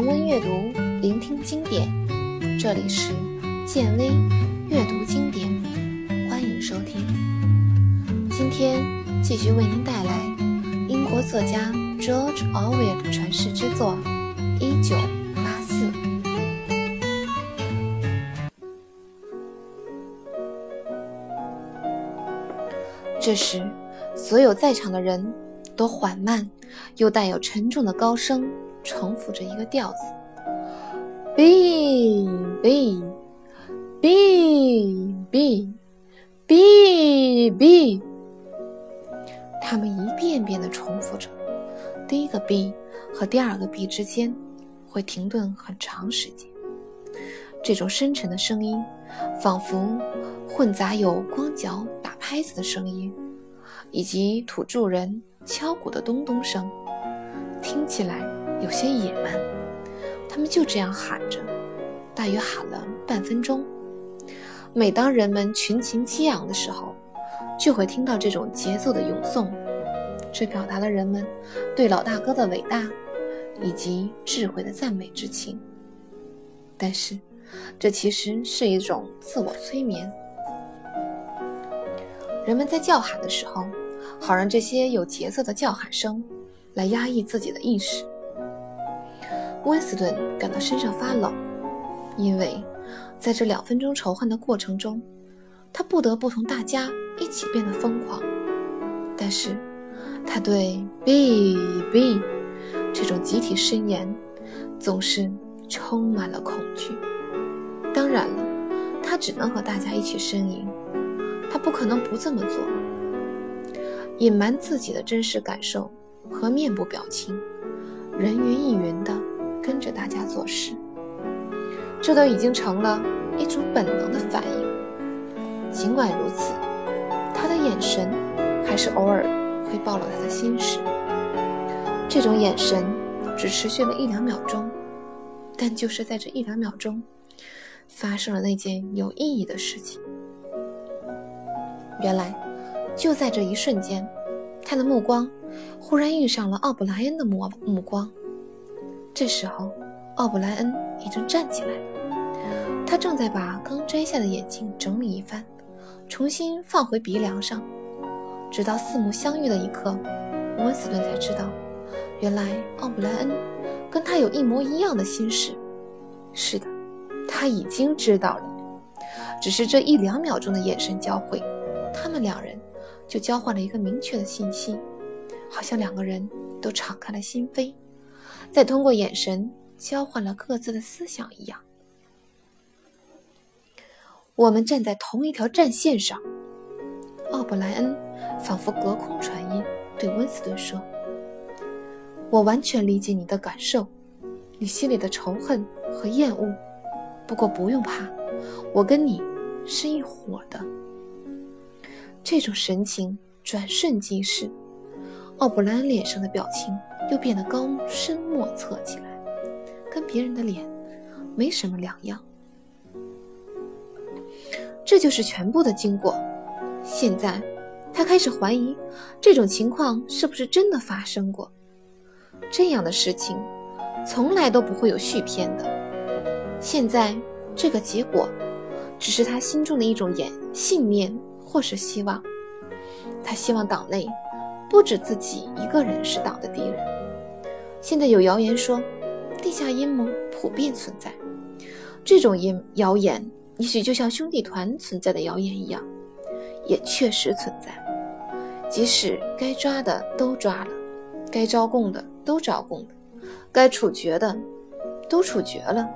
重温阅读，聆听经典。这里是建威阅读经典，欢迎收听。今天继续为您带来英国作家 George Orwell 的传世之作《一九八四》。这时，所有在场的人都缓慢又带有沉重的高声。重复着一个调子，b b b b b b，他们一遍遍地重复着。第一个 b 和第二个 b 之间会停顿很长时间。这种深沉的声音，仿佛混杂有光脚打拍子的声音，以及土著人敲鼓的咚咚声，听起来。有些野蛮，他们就这样喊着，大约喊了半分钟。每当人们群情激昂的时候，就会听到这种节奏的咏诵，这表达了人们对老大哥的伟大以及智慧的赞美之情。但是，这其实是一种自我催眠。人们在叫喊的时候，好让这些有节奏的叫喊声来压抑自己的意识。温斯顿感到身上发冷，因为在这两分钟仇恨的过程中，他不得不同大家一起变得疯狂。但是，他对 “b b” 这种集体誓言总是充满了恐惧。当然了，他只能和大家一起呻吟，他不可能不这么做。隐瞒自己的真实感受和面部表情，人云亦云的。跟着大家做事，这都已经成了一种本能的反应。尽管如此，他的眼神还是偶尔会暴露他的心事。这种眼神只持续了一两秒钟，但就是在这一两秒钟，发生了那件有意义的事情。原来，就在这一瞬间，他的目光忽然遇上了奥布莱恩的目目光。这时候，奥布莱恩已经站起来了。他正在把刚摘下的眼镜整理一番，重新放回鼻梁上。直到四目相遇的一刻，温斯顿才知道，原来奥布莱恩跟他有一模一样的心事。是的，他已经知道了。只是这一两秒钟的眼神交汇，他们两人就交换了一个明确的信息，好像两个人都敞开了心扉。再通过眼神交换了各自的思想一样，我们站在同一条战线上。奥布莱恩仿佛隔空传音对温斯顿说：“我完全理解你的感受，你心里的仇恨和厌恶。不过不用怕，我跟你是一伙的。”这种神情转瞬即逝，奥布莱恩脸上的表情。又变得高深莫测起来，跟别人的脸没什么两样。这就是全部的经过。现在，他开始怀疑这种情况是不是真的发生过。这样的事情从来都不会有续篇的。现在，这个结果只是他心中的一种言信念或是希望。他希望党内不止自己一个人是党的敌人。现在有谣言说，地下阴谋普遍存在。这种阴谣言，也许就像兄弟团存在的谣言一样，也确实存在。即使该抓的都抓了，该招供的都招供了，该处决的都处决了，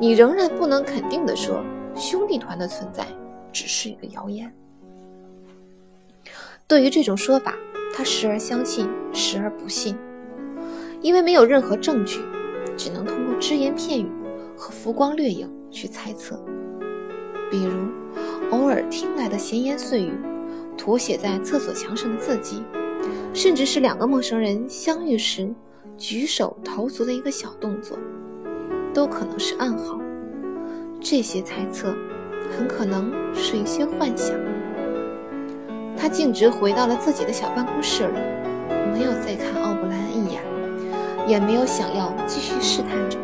你仍然不能肯定的说，兄弟团的存在只是一个谣言。对于这种说法，他时而相信，时而不信。因为没有任何证据，只能通过只言片语和浮光掠影去猜测。比如，偶尔听来的闲言碎语，涂写在厕所墙上的字迹，甚至是两个陌生人相遇时举手投足的一个小动作，都可能是暗号。这些猜测很可能是一些幻想。他径直回到了自己的小办公室里，没有再看奥布莱恩一眼。也没有想要继续试探着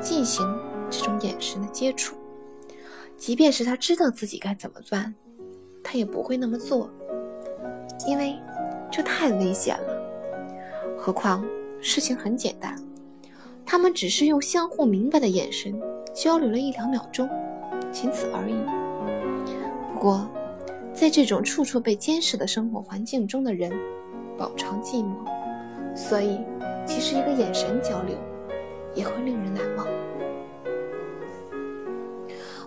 进行这种眼神的接触。即便是他知道自己该怎么办，他也不会那么做，因为这太危险了。何况事情很简单，他们只是用相互明白的眼神交流了一两秒钟，仅此而已。不过，在这种处处被监视的生活环境中的人，饱尝寂寞，所以其实一个眼神交流也会令人难忘。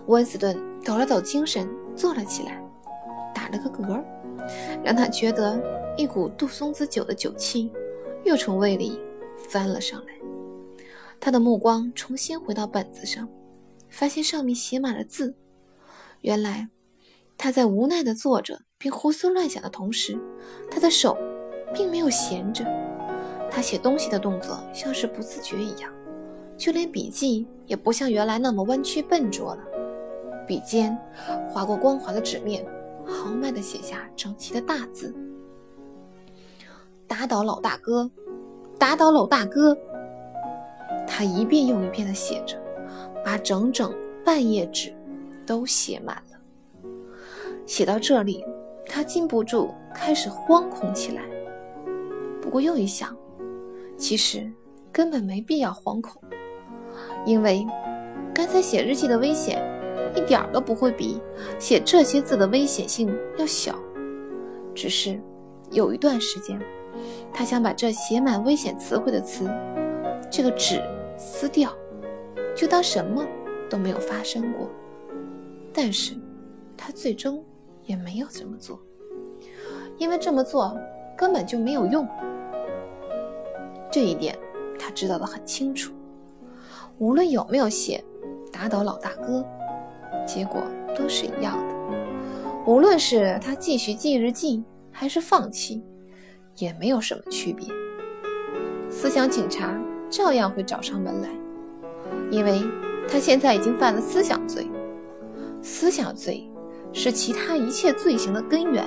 温斯顿抖了抖精神，坐了起来，打了个嗝，让他觉得一股杜松子酒的酒气又从胃里翻了上来。他的目光重新回到本子上，发现上面写满了字。原来他在无奈地坐着并胡思乱想的同时，他的手并没有闲着。他写东西的动作像是不自觉一样，就连笔记也不像原来那么弯曲笨拙了。笔尖划过光滑的纸面，豪迈地写下整齐的大字：“打倒老大哥，打倒老大哥。”他一遍又一遍地写着，把整整半页纸都写满。写到这里，他禁不住开始惶恐起来。不过又一想，其实根本没必要惶恐，因为刚才写日记的危险。一点儿都不会比写这些字的危险性要小，只是有一段时间，他想把这写满危险词汇的词这个纸撕掉，就当什么都没有发生过。但是，他最终也没有这么做，因为这么做根本就没有用。这一点他知道的很清楚。无论有没有写打倒老大哥。结果都是一样的，无论是他继续记日记，还是放弃，也没有什么区别。思想警察照样会找上门来，因为他现在已经犯了思想罪。思想罪是其他一切罪行的根源，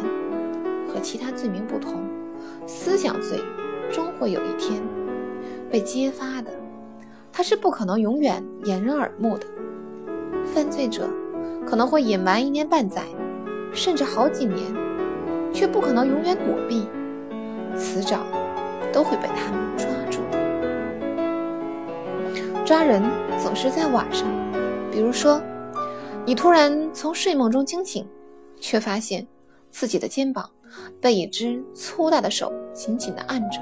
和其他罪名不同，思想罪终会有一天被揭发的，它是不可能永远掩人耳目的。犯罪者。可能会隐瞒一年半载，甚至好几年，却不可能永远躲避，迟早都会被他们抓住的。抓人总是在晚上，比如说，你突然从睡梦中惊醒，却发现自己的肩膀被一只粗大的手紧紧地按着，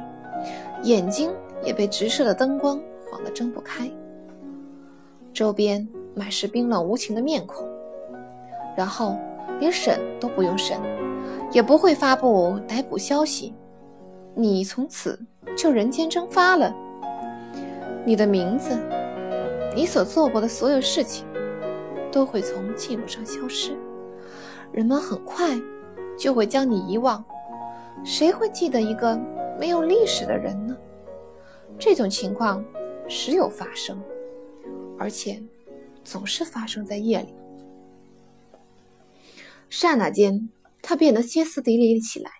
眼睛也被直射的灯光晃得睁不开，周边满是冰冷无情的面孔。然后连审都不用审，也不会发布逮捕消息，你从此就人间蒸发了。你的名字，你所做过的所有事情，都会从记录上消失。人们很快就会将你遗忘。谁会记得一个没有历史的人呢？这种情况时有发生，而且总是发生在夜里。刹那间，他变得歇斯底里起来，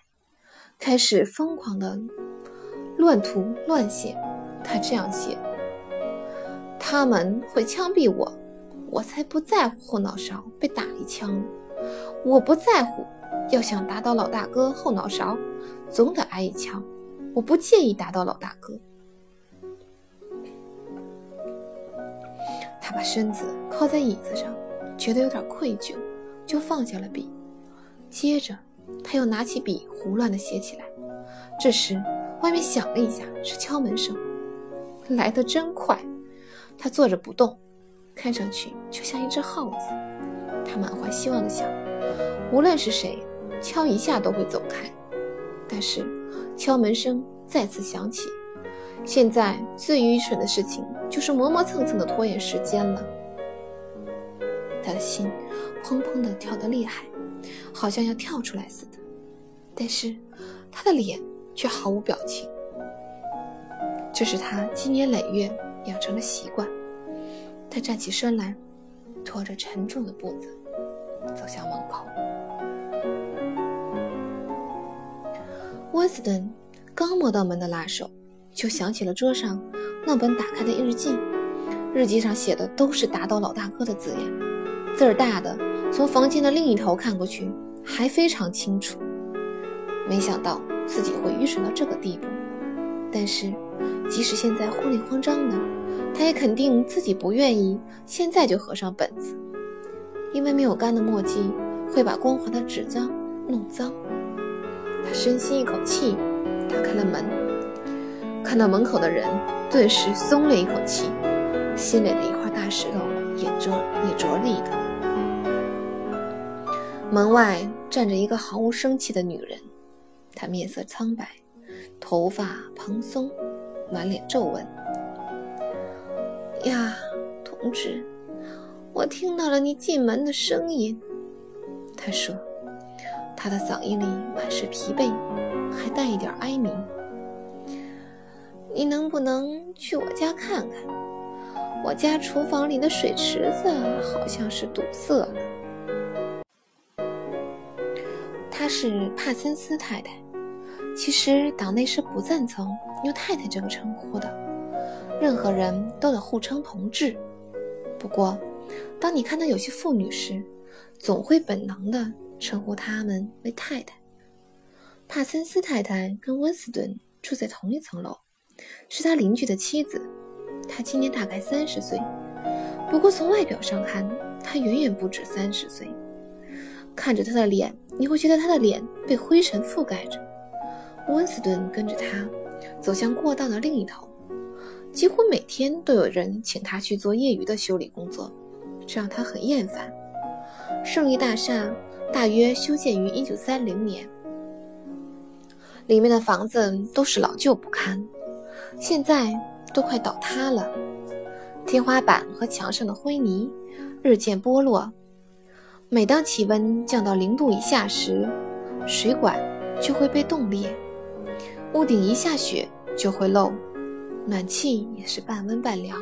开始疯狂的乱涂乱写。他这样写：“他们会枪毙我，我才不在乎后脑勺被打一枪。我不在乎，要想打倒老大哥后脑勺，总得挨一枪。我不介意打倒老大哥。”他把身子靠在椅子上，觉得有点愧疚。就放下了笔，接着他又拿起笔胡乱的写起来。这时，外面响了一下，是敲门声，来得真快。他坐着不动，看上去就像一只耗子。他满怀希望地想，无论是谁敲一下都会走开。但是，敲门声再次响起。现在最愚蠢的事情就是磨磨蹭蹭地拖延时间了。他的心。砰砰地跳得厉害，好像要跳出来似的。但是他的脸却毫无表情。这是他积年累月养成的习惯。他站起身来，拖着沉重的步子走向门口。温斯顿刚摸到门的拉手，就想起了桌上那本打开的日记，日记上写的都是打倒老大哥的字眼，字儿大的，从房间的另一头看过去还非常清楚。没想到自己会愚蠢到这个地步，但是即使现在慌里慌张的，他也肯定自己不愿意现在就合上本子，因为没有干的墨迹会把光滑的纸张弄脏。他深吸一口气，打开了门，看到门口的人，顿时松了一口气。心里的一块大石头也着也着力的。门外站着一个毫无生气的女人，她面色苍白，头发蓬松，满脸皱纹。呀，同志，我听到了你进门的声音。他说，他的嗓音里满是疲惫，还带一点哀鸣。你能不能去我家看看？我家厨房里的水池子好像是堵塞了。她是帕森斯太太，其实党内是不赞成用太太这个称呼的，任何人都得互称同志。不过，当你看到有些妇女时，总会本能地称呼她们为太太。帕森斯太太跟温斯顿住在同一层楼，是他邻居的妻子。他今年大概三十岁，不过从外表上看，他远远不止三十岁。看着他的脸，你会觉得他的脸被灰尘覆盖着。温斯顿跟着他走向过道的另一头，几乎每天都有人请他去做业余的修理工作，这让他很厌烦。胜利大厦大约修建于1930年，里面的房子都是老旧不堪，现在。都快倒塌了，天花板和墙上的灰泥日渐剥落。每当气温降到零度以下时，水管就会被冻裂；屋顶一下雪就会漏，暖气也是半温半凉。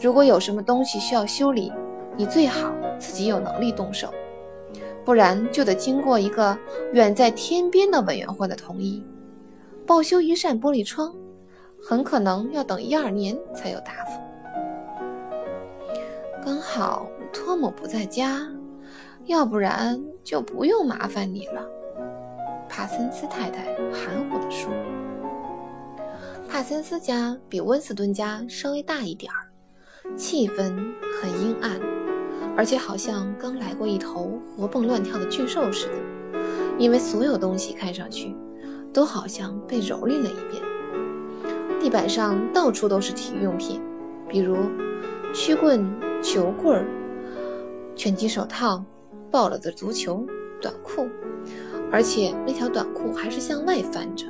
如果有什么东西需要修理，你最好自己有能力动手，不然就得经过一个远在天边的委员会的同意。报修一扇玻璃窗。很可能要等一二年才有答复。刚好托姆不在家，要不然就不用麻烦你了。”帕森斯太太含糊地说。帕森斯家比温斯顿家稍微大一点儿，气氛很阴暗，而且好像刚来过一头活蹦乱跳的巨兽似的，因为所有东西看上去都好像被蹂躏了一遍。地板上到处都是体育用品，比如曲棍、球棍、拳击手套、爆了的足球、短裤，而且那条短裤还是向外翻着，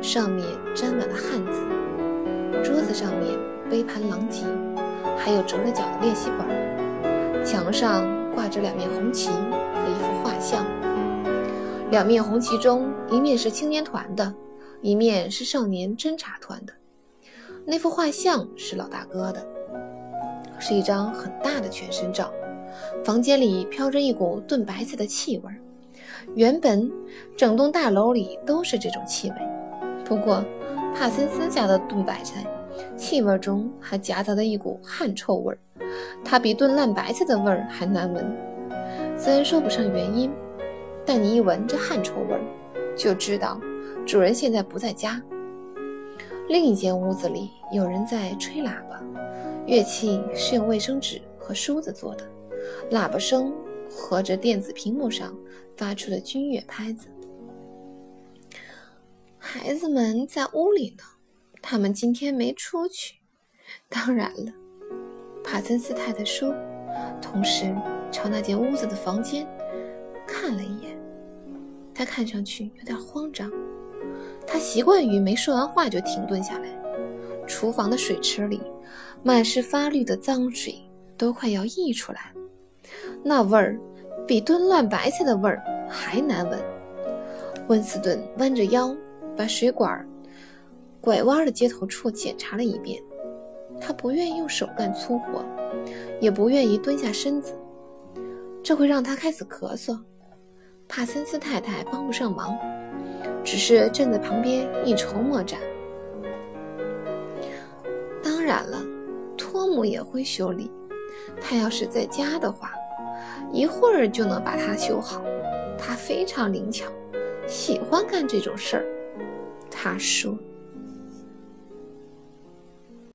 上面沾满了汗渍。桌子上面杯盘狼藉，还有折了角的练习本。墙上挂着两面红旗和一幅画像，两面红旗中一面是青年团的。一面是少年侦察团的，那幅画像是老大哥的，是一张很大的全身照。房间里飘着一股炖白菜的气味，原本整栋大楼里都是这种气味。不过帕森斯家的炖白菜气味中还夹杂着一股汗臭味儿，它比炖烂白菜的味儿还难闻。虽然说不上原因，但你一闻这汗臭味儿，就知道。主人现在不在家。另一间屋子里有人在吹喇叭，乐器是用卫生纸和梳子做的，喇叭声和着电子屏幕上发出的军乐拍子。孩子们在屋里呢，他们今天没出去。当然了，帕森斯太太说，同时朝那间屋子的房间看了一眼。他看上去有点慌张。他习惯于没说完话就停顿下来。厨房的水池里满是发绿的脏水，都快要溢出来。那味儿比炖烂白菜的味儿还难闻。温斯顿弯着腰，把水管拐弯的接头处检查了一遍。他不愿意用手干粗活，也不愿意蹲下身子，这会让他开始咳嗽。帕森斯太太帮不上忙。只是站在旁边一筹莫展。当然了，托姆也会修理。他要是在家的话，一会儿就能把它修好。他非常灵巧，喜欢干这种事儿。他说。